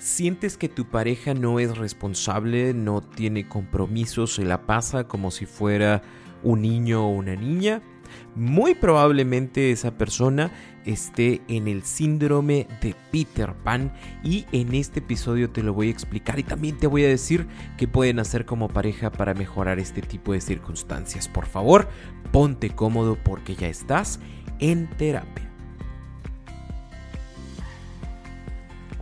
¿Sientes que tu pareja no es responsable, no tiene compromisos, se la pasa como si fuera un niño o una niña? Muy probablemente esa persona esté en el síndrome de Peter Pan y en este episodio te lo voy a explicar y también te voy a decir qué pueden hacer como pareja para mejorar este tipo de circunstancias. Por favor, ponte cómodo porque ya estás en terapia.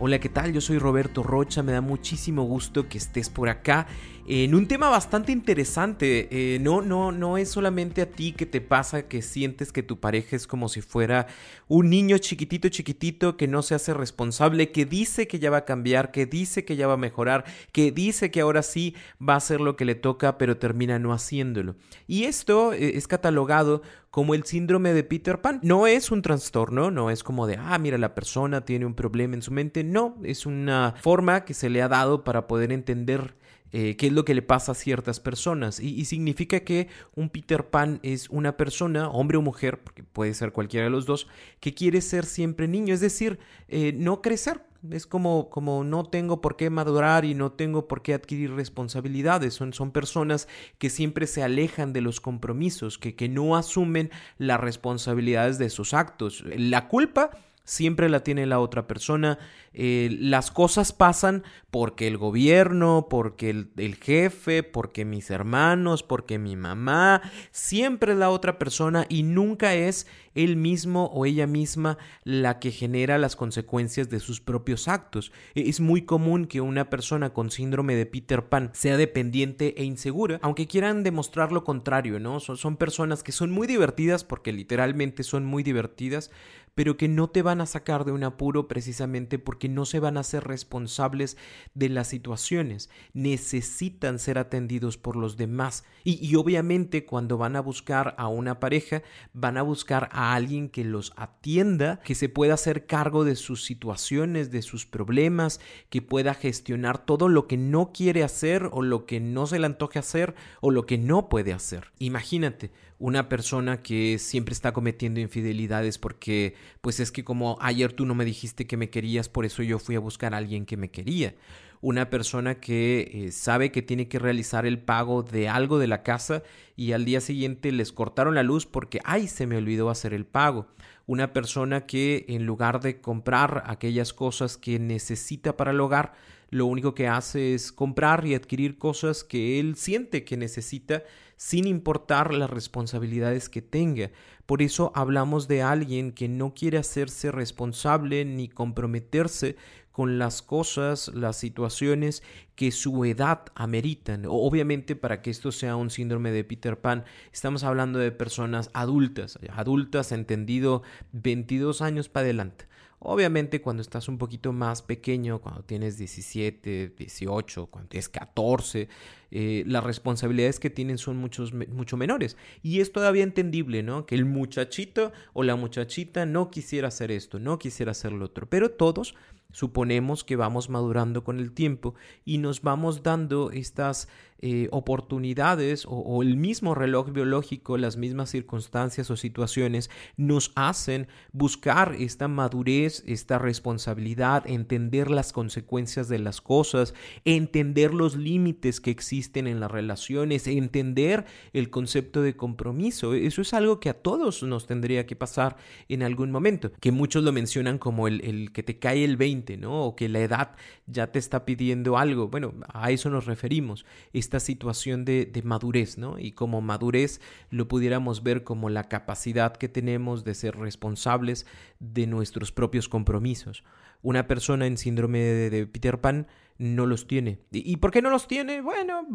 Hola, ¿qué tal? Yo soy Roberto Rocha, me da muchísimo gusto que estés por acá en un tema bastante interesante. Eh, no, no, no es solamente a ti que te pasa que sientes que tu pareja es como si fuera un niño chiquitito, chiquitito que no se hace responsable, que dice que ya va a cambiar, que dice que ya va a mejorar, que dice que ahora sí va a hacer lo que le toca, pero termina no haciéndolo. Y esto eh, es catalogado como el síndrome de Peter Pan. No es un trastorno, no es como de, ah, mira, la persona tiene un problema en su mente. No, es una forma que se le ha dado para poder entender eh, qué es lo que le pasa a ciertas personas. Y, significa que un Peter Pan es una persona, hombre o mujer, porque puede ser cualquiera de los dos, que quiere ser siempre niño, es decir, eh, no crecer. Es como, como no tengo por qué madurar y no tengo por qué adquirir responsabilidades. Son, son personas que siempre se alejan de los compromisos, que, que no asumen las responsabilidades de sus actos. La culpa siempre la tiene la otra persona. Eh, las cosas pasan porque el gobierno, porque el, jefe, porque mis hermanos, porque mi mamá, siempre la otra persona y nunca es él mismo o ella misma la que genera las consecuencias de sus propios actos. E, es muy común que una persona con síndrome de Peter Pan sea dependiente e insegura, aunque quieran demostrar lo contrario, ¿no? Son personas que son muy divertidas porque literalmente son muy divertidas, pero que no te van a sacar de un apuro precisamente porque no se van a ser responsables de las situaciones. Necesitan ser atendidos por los demás. Y, obviamente cuando van a buscar a una pareja, van a buscar a alguien que los atienda, que se pueda hacer cargo de sus situaciones, de sus problemas, que pueda gestionar todo lo que no quiere hacer o lo que no se le antoje hacer o lo que no puede hacer. Imagínate, una persona que siempre está cometiendo infidelidades porque pues es que como ayer tú no me dijiste que me querías, por eso yo fui a buscar a alguien que me quería. Una persona que eh, sabe que tiene que realizar el pago de algo de la casa y al día siguiente les cortaron la luz porque, ay, se me olvidó hacer el pago. Una persona que en lugar de comprar aquellas cosas que necesita para el hogar, lo único que hace es comprar y adquirir cosas que él siente que necesita sin importar las responsabilidades que tenga. Por eso hablamos de alguien que no quiere hacerse responsable ni comprometerse con las cosas, las situaciones que su edad ameritan. Obviamente para que esto sea un síndrome de Peter Pan, estamos hablando de personas adultas, adultas entendido 22 años para adelante. Obviamente cuando estás un poquito más pequeño, cuando tienes 17, 18, cuando tienes 14, eh, las responsabilidades que tienen son muchos, mucho menores. Y es todavía entendible, ¿no? Que el muchachito o la muchachita no quisiera hacer esto, no quisiera hacer lo otro. Pero todos Suponemos que vamos madurando con el tiempo y nos vamos dando estas eh, oportunidades o, el mismo reloj biológico, las mismas circunstancias o situaciones nos hacen buscar esta madurez, esta responsabilidad, entender las consecuencias de las cosas, entender los límites que existen en las relaciones, entender el concepto de compromiso. Eso es algo que a todos nos tendría que pasar en algún momento, que muchos lo mencionan como el, el que te cae el 20 ¿no? O que la edad ya te está pidiendo algo. Bueno, a eso nos referimos, esta situación de, de madurez, ¿no? Y como madurez lo pudiéramos ver como la capacidad que tenemos de ser responsables de nuestros propios compromisos. Una persona en síndrome de Peter Pan no los tiene. ¿Y por qué no los tiene? Bueno,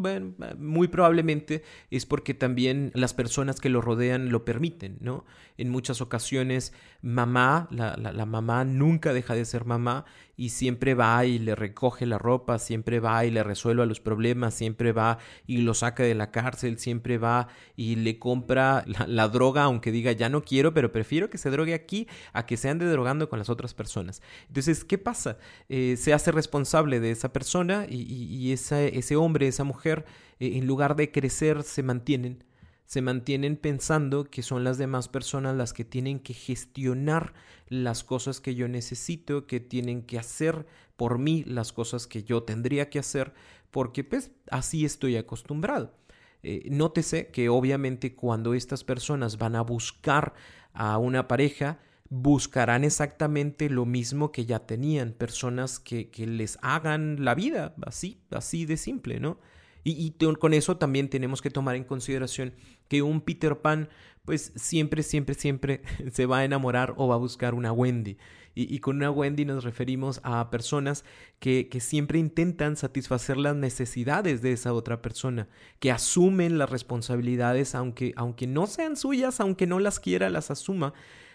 muy probablemente es porque también las personas que lo rodean lo permiten, ¿no? En muchas ocasiones, mamá, la, la, mamá nunca deja de ser mamá y siempre va y le recoge la ropa, siempre va y le resuelve los problemas, siempre va y lo saca de la cárcel, siempre va y le compra la, droga, aunque diga ya no quiero, pero prefiero que se drogue aquí a que se ande drogando con las otras personas. Entonces, ¿qué pasa? Eh, se hace responsable de esa persona y, ese hombre, esa mujer, eh, en lugar de crecer, se mantienen se mantienen pensando que son las demás personas las que tienen que gestionar las cosas que yo necesito, que tienen que hacer por mí las cosas que yo tendría que hacer, porque pues así estoy acostumbrado. Eh, nótese que obviamente cuando estas personas van a buscar a una pareja, buscarán exactamente lo mismo que ya tenían, personas que, que les hagan la vida, así, así de simple, ¿no? Y, con eso también tenemos que tomar en consideración que un Peter Pan, pues siempre, siempre, siempre se va a enamorar o va a buscar una Wendy. Y, con una Wendy nos referimos a personas que, que, siempre intentan satisfacer las necesidades de esa otra persona, que asumen las responsabilidades aunque, aunque no sean suyas, aunque no las quiera, las asuma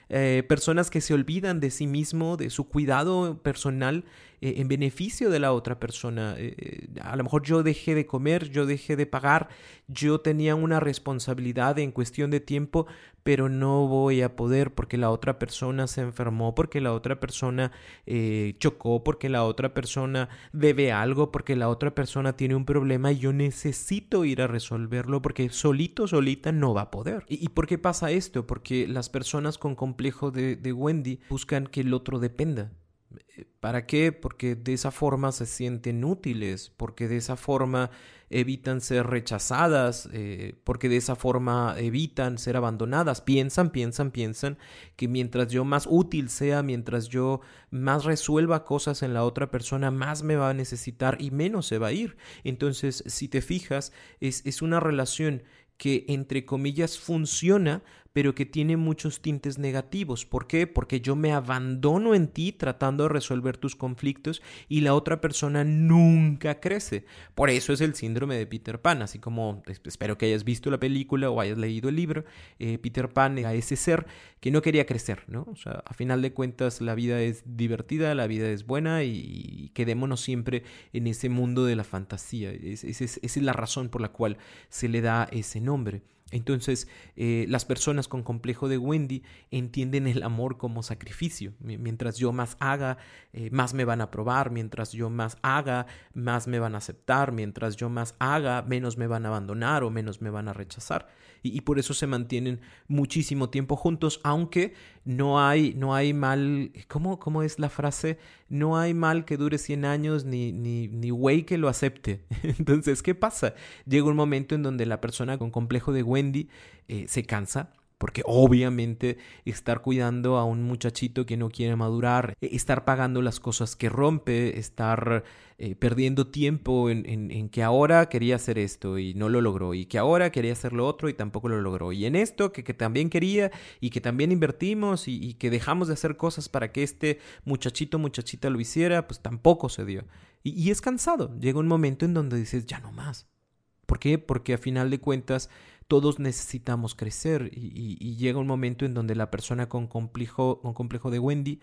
eh, personas que se olvidan de sí mismo, de su cuidado personal eh, en beneficio de la otra persona. Eh, a lo mejor yo dejé de comer, yo dejé de pagar, yo tenía una responsabilidad en cuestión de tiempo, pero no voy a poder porque la otra persona se enfermó, porque la otra persona chocó, porque la otra persona debe algo, porque la otra persona tiene un problema y yo necesito ir a resolverlo porque solito, solita no va a poder. ¿Y, y por qué pasa esto? Porque las personas con complejo de, de Wendy buscan que el otro dependa. ¿Para qué? Porque de esa forma se sienten útiles, porque de esa forma evitan ser rechazadas, eh, porque de esa forma evitan ser abandonadas. Piensan, piensan, piensan que mientras yo más útil sea, mientras yo más resuelva cosas en la otra persona, más me va a necesitar y menos se va a ir. Entonces, si te fijas, es, es una relación que entre comillas funciona, pero que tiene muchos tintes negativos. ¿Por qué? Porque yo me abandono en ti tratando de resolver tus conflictos y la otra persona nunca crece. Por eso es el síndrome de Peter Pan, así como espero que hayas visto la película o hayas leído el libro, eh, Peter Pan era ese ser que no quería crecer, ¿no? O sea, a final de cuentas la vida es divertida, la vida es buena y quedémonos siempre en ese mundo de la fantasía. esa es la razón por la cual se le da ese nombre. Entonces, eh, las personas con complejo de Wendy entienden el amor como sacrificio. Mientras yo más haga, eh, más me van a probar. Mientras yo más haga, más me van a aceptar. Mientras yo más haga, menos me van a abandonar o menos me van a rechazar y, por eso se mantienen muchísimo tiempo juntos, aunque no hay, no hay mal, ¿cómo, ¿cómo es la frase? No hay mal que dure 100 años ni, ni, ni que lo acepte. Entonces, ¿qué pasa? Llega un momento en donde la persona con complejo de Wendy eh, se cansa porque obviamente estar cuidando a un muchachito que no quiere madurar, e, estar pagando las cosas que rompe, estar eh, perdiendo tiempo en, en, que ahora quería hacer esto y no lo logró, y que ahora quería hacer lo otro y tampoco lo logró, y en esto que, que también quería y que también invertimos y, que dejamos de hacer cosas para que este muchachito, muchachita lo hiciera, pues tampoco se dio. Y, y es cansado, llega un momento en donde dices, ya no más. ¿Por qué? Porque a final de cuentas todos necesitamos crecer y, llega un momento en donde la persona con complejo, con complejo de Wendy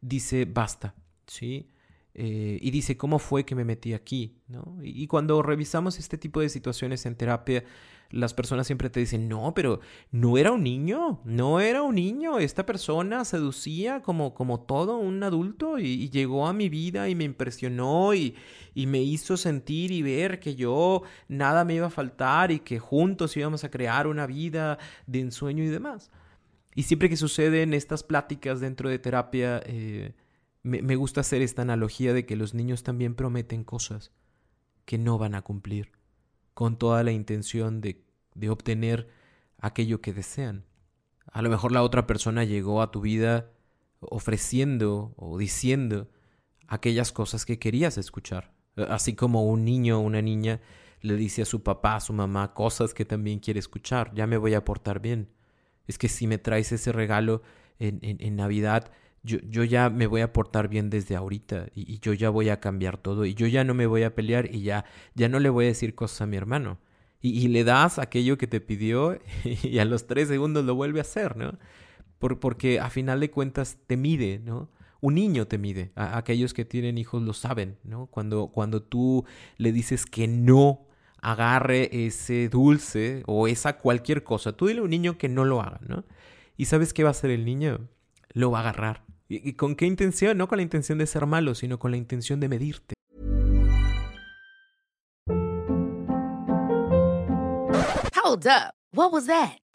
dice basta, ¿sí? Eh, y dice, ¿cómo fue que me metí aquí? ¿no? Y, cuando revisamos este tipo de situaciones en terapia, las personas siempre te dicen, no, pero no era un niño, no era un niño, esta persona seducía como, como todo un adulto y, llegó a mi vida y me impresionó y, y, me hizo sentir y ver que yo nada me iba a faltar y que juntos íbamos a crear una vida de ensueño y demás. Y siempre que suceden estas pláticas dentro de terapia, eh, me, me gusta hacer esta analogía de que los niños también prometen cosas que no van a cumplir con toda la intención de, de obtener aquello que desean. A lo mejor la otra persona llegó a tu vida ofreciendo o diciendo aquellas cosas que querías escuchar. Así como un niño o una niña le dice a su papá, a su mamá, cosas que también quiere escuchar. Ya me voy a portar bien. Es que si me traes ese regalo en, en, en Navidad, yo, yo ya me voy a portar bien desde ahorita y, yo ya voy a cambiar todo y yo ya no me voy a pelear y ya, ya no le voy a decir cosas a mi hermano. Y, le das aquello que te pidió y a los tres segundos lo vuelve a hacer, ¿no? Por, porque a final de cuentas te mide, ¿no? Un niño te mide. aquellos que tienen hijos lo saben, ¿no? Cuando, cuando tú le dices que no agarre ese dulce o esa cualquier cosa, tú dile a un niño que no lo haga, ¿no? ¿Y sabes qué va a hacer el niño? Lo va a agarrar. ¿Y, con qué intención? No con la intención de ser malo, sino con la intención de medirte. Hold up. What was that?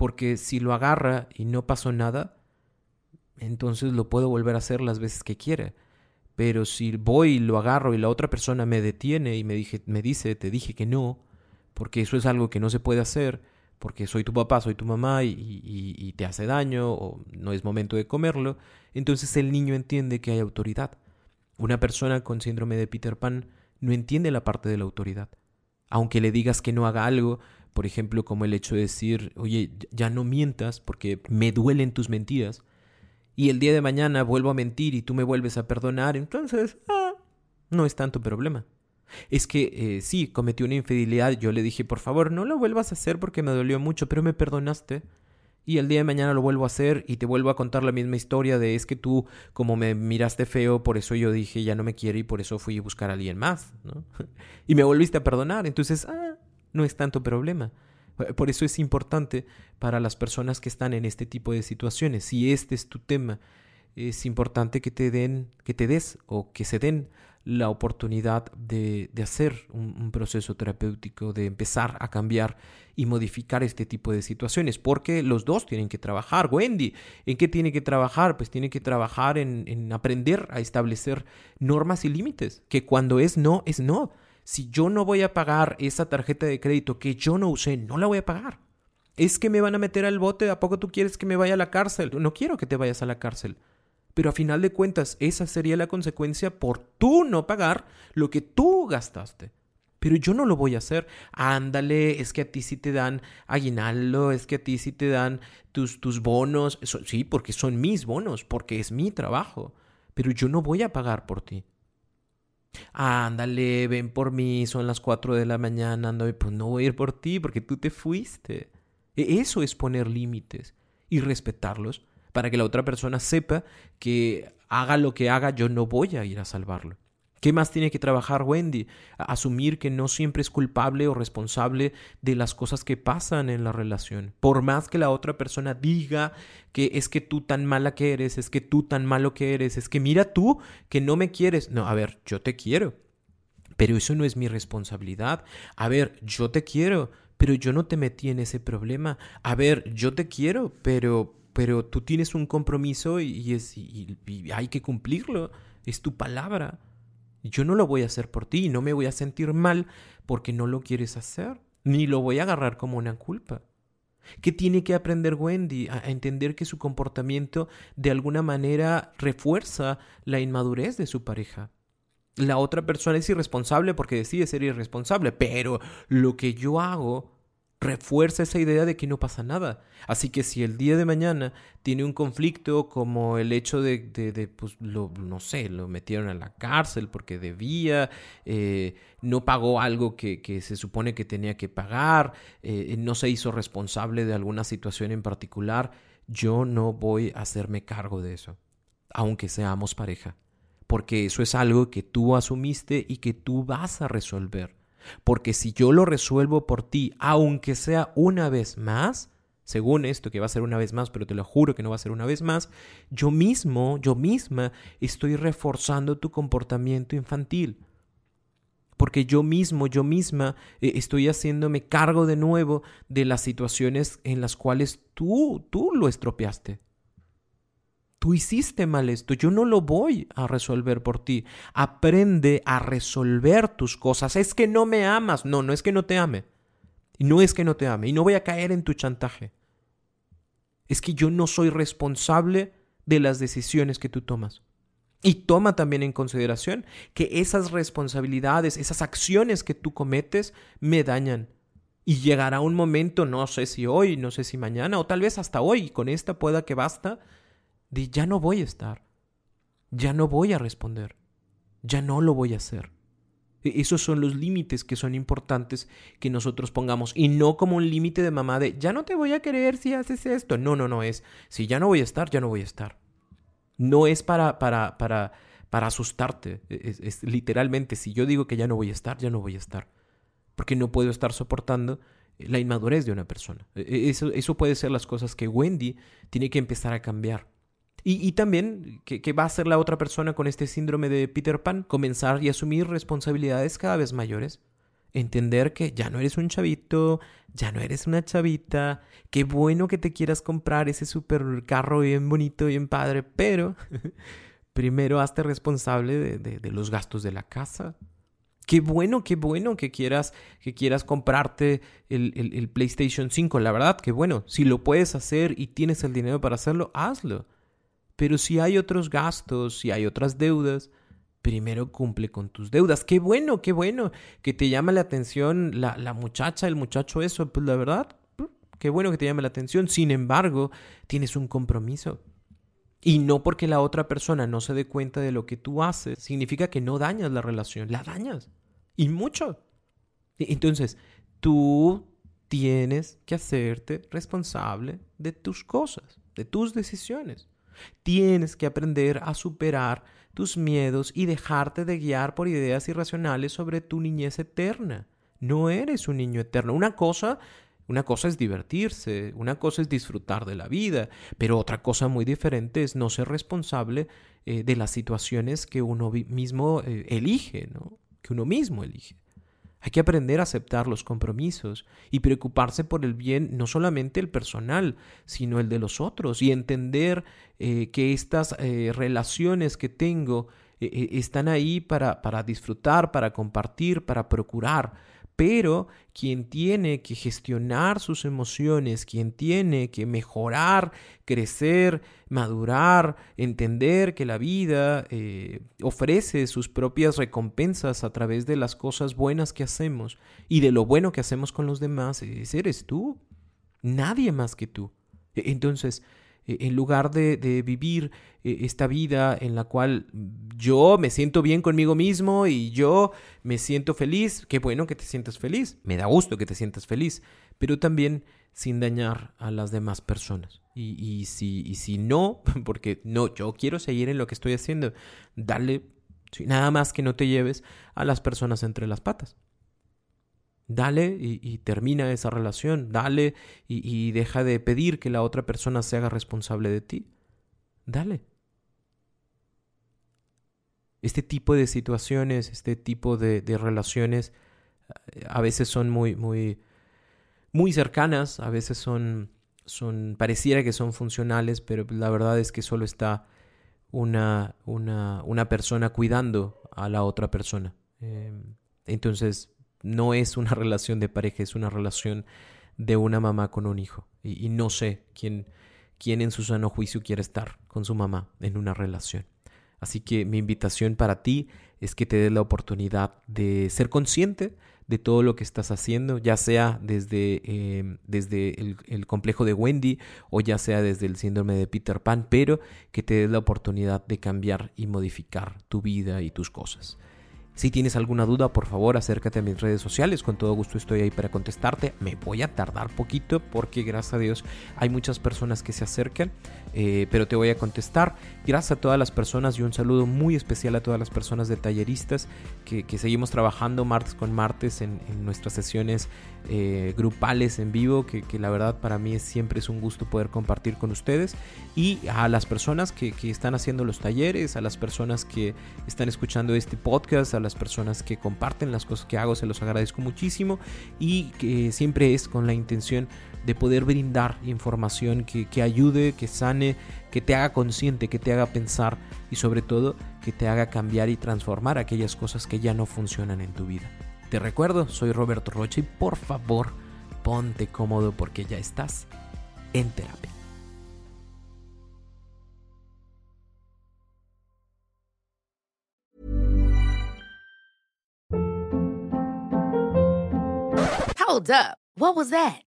Porque si lo agarra y no pasó nada, entonces lo puedo volver a hacer las veces que quiera. Pero si voy y lo agarro y la otra persona me detiene y me, dije, me dice, te dije que no, porque eso es algo que no se puede hacer, porque soy tu papá, soy tu mamá y, te hace daño o no es momento de comerlo, entonces el niño entiende que hay autoridad. Una persona con síndrome de Peter Pan no entiende la parte de la autoridad. Aunque le digas que no haga algo, por ejemplo, como el hecho de decir, oye, ya no mientas porque me duelen tus mentiras, y el día de mañana vuelvo a mentir y tú me vuelves a perdonar, entonces, ah, no es tanto problema. Es que eh, sí, cometí una infidelidad, yo le dije, por favor, no lo vuelvas a hacer porque me dolió mucho, pero me perdonaste. Y el día de mañana lo vuelvo a hacer y te vuelvo a contar la misma historia de es que tú, como me miraste feo, por eso yo dije ya no me quiere y por eso fui a buscar a alguien más, ¿no? y me volviste a perdonar, entonces, ah, no es tanto problema. Por eso es importante para las personas que están en este tipo de situaciones, si este es tu tema, es importante que te den, que te des o que se den la oportunidad de, hacer un, proceso terapéutico, de empezar a cambiar y modificar este tipo de situaciones, porque los dos tienen que trabajar. Wendy, ¿en qué tiene que trabajar? Pues tiene que trabajar en, en aprender a establecer normas y límites, que cuando es no, es no. Si yo no voy a pagar esa tarjeta de crédito que yo no usé, no la voy a pagar. Es que me van a meter al bote, ¿a poco tú quieres que me vaya a la cárcel? No quiero que te vayas a la cárcel. Pero a final de cuentas, esa sería la consecuencia por tú no pagar lo que tú gastaste. Pero yo no lo voy a hacer. Ándale, es que a ti sí te dan aguinaldo, es que a ti sí te dan tus, tus bonos. sí, porque son mis bonos, porque es mi trabajo. Pero yo no voy a pagar por ti. Ándale, ven por mí, son las 4 de la mañana, ando, pues no voy a ir por ti porque tú te fuiste. E, eso es poner límites y respetarlos para que la otra persona sepa que haga lo que haga, yo no voy a ir a salvarlo. ¿Qué más tiene que trabajar Wendy? Asumir que no siempre es culpable o responsable de las cosas que pasan en la relación. Por más que la otra persona diga que es que tú tan mala que eres, es que tú tan malo que eres, es que mira tú que no me quieres. No, a ver, yo te quiero. Pero eso no es mi responsabilidad. A ver, yo te quiero, pero yo no te metí en ese problema. A ver, yo te quiero, pero pero tú tienes un compromiso y, es, y, hay que cumplirlo. Es tu palabra. Yo no lo voy a hacer por ti y no me voy a sentir mal porque no lo quieres hacer, ni lo voy a agarrar como una culpa. ¿Qué tiene que aprender Wendy? A, entender que su comportamiento de alguna manera refuerza la inmadurez de su pareja. La otra persona es irresponsable porque decide ser irresponsable, pero lo que yo hago refuerza esa idea de que no pasa nada. Así que si el día de mañana tiene un conflicto como el hecho de, de, pues, lo, no sé, lo metieron a la cárcel porque debía, eh, no pagó algo que, que, se supone que tenía que pagar, eh, no se hizo responsable de alguna situación en particular, yo no voy a hacerme cargo de eso, aunque seamos pareja. Porque eso es algo que tú asumiste y que tú vas a resolver. Porque si yo lo resuelvo por ti, aunque sea una vez más, según esto que va a ser una vez más, pero te lo juro que no va a ser una vez más, yo mismo, yo misma estoy reforzando tu comportamiento infantil. Porque yo mismo, yo misma eh, estoy haciéndome cargo de nuevo de las situaciones en las cuales tú, tú lo estropeaste. Tú hiciste mal esto, yo no lo voy a resolver por ti. Aprende a resolver tus cosas. Es que no me amas. No, no es que no te ame. No es que no te ame. Y no voy a caer en tu chantaje. Es que yo no soy responsable de las decisiones que tú tomas. Y toma también en consideración que esas responsabilidades, esas acciones que tú cometes, me dañan. Y llegará un momento, no sé si hoy, no sé si mañana, o tal vez hasta hoy, con esta pueda que basta, de ya no voy a estar, ya no voy a responder, ya no lo voy a hacer. E-, esos son los límites que son importantes que nosotros pongamos y no como un límite de mamá de ya no te voy a querer si haces esto. No, no, no es si ya no voy a estar, ya no voy a estar. No es para, para, para, para asustarte. E-, literalmente si yo digo que ya no voy a estar, ya no voy a estar. Porque no puedo estar soportando la inmadurez de una persona. E-, eso, eso puede ser las cosas que Wendy tiene que empezar a cambiar. Y, también, ¿qué, va a hacer la otra persona con este síndrome de Peter Pan? Comenzar y asumir responsabilidades cada vez mayores. Entender que ya no eres un chavito, ya no eres una chavita, qué bueno que te quieras comprar ese super carro bien bonito, bien padre, pero primero hazte responsable de, los gastos de la casa. Qué bueno, qué bueno que quieras, que quieras comprarte el, el PlayStation 5. La verdad, qué bueno. Si lo puedes hacer y tienes el dinero para hacerlo, hazlo. Pero si hay otros gastos, si hay otras deudas, primero cumple con tus deudas. Qué bueno, qué bueno que te llama la atención la, la muchacha, el muchacho, eso. Pues la verdad, qué bueno que te llame la atención. Sin embargo, tienes un compromiso. Y no porque la otra persona no se dé cuenta de lo que tú haces, significa que no dañas la relación, la dañas. Y mucho. E, entonces, tú tienes que hacerte responsable de tus cosas, de tus decisiones. Tienes que aprender a superar tus miedos y dejarte de guiar por ideas irracionales sobre tu niñez eterna. No eres un niño eterno. Una cosa una cosa es divertirse, una cosa es disfrutar de la vida, pero otra cosa muy diferente es no ser responsable eh, de las situaciones que uno mismo eh, elige, ¿no? Que uno mismo elige. Hay que aprender a aceptar los compromisos y preocuparse por el bien no solamente el personal, sino el de los otros y entender eh, que estas eh, relaciones que tengo eh, están ahí para, para disfrutar, para compartir, para procurar pero quien tiene que gestionar sus emociones, quien tiene que mejorar, crecer, madurar, entender que la vida eh, ofrece sus propias recompensas a través de las cosas buenas que hacemos y de lo bueno que hacemos con los demás, eres tú, nadie más que tú. E-, entonces, en lugar de, vivir eh, esta vida en la cual yo me siento bien conmigo mismo y yo me siento feliz, qué bueno que te sientas feliz, me da gusto que te sientas feliz, pero también sin dañar a las demás personas. Y, y, si, y si no, porque no, yo quiero seguir en lo que estoy haciendo, dale, nada más que no te lleves a las personas entre las patas. Dale y, termina esa relación. Dale y, deja de pedir que la otra persona se haga responsable de ti. Dale. Este tipo de situaciones, este tipo de, relaciones, eh, a veces son muy, muy, muy cercanas, a veces son, son, pareciera que son funcionales, pero la verdad es que solo está una, una, una persona cuidando a la otra persona. Em, entonces, no es una relación de pareja, es una relación de una mamá con un hijo. Y, no sé quién, quién en su sano juicio quiere estar con su mamá en una relación. Así que mi invitación para ti es que te des la oportunidad de ser consciente de todo lo que estás haciendo, ya sea desde, em, desde el, el, complejo de Wendy o ya sea desde el síndrome de Peter Pan, pero que te des la oportunidad de cambiar y modificar tu vida y tus cosas. Si tienes alguna duda, por favor, acércate a mis redes sociales. Con todo gusto estoy ahí para contestarte. Me voy a tardar poquito porque gracias a Dios hay muchas personas que se acercan, eh, pero te voy a contestar. Gracias a todas las personas y un saludo muy especial a todas las personas de talleristas que, seguimos trabajando martes con martes en, nuestras sesiones eh, grupales en vivo, que, la verdad para mí siempre es un gusto poder compartir con ustedes. Y a las personas que, que están haciendo los talleres, a las personas que están escuchando este podcast, a las personas que comparten las cosas que hago, se los agradezco muchísimo y que siempre es con la intención de poder brindar información que, que ayude, que sane, que te haga consciente, que te haga pensar y sobre todo que te haga cambiar y transformar aquellas cosas que ya no funcionan en tu vida. Te recuerdo, soy Roberto Rocha y por favor ponte cómodo porque ya estás en terapia. Hold up. What was that?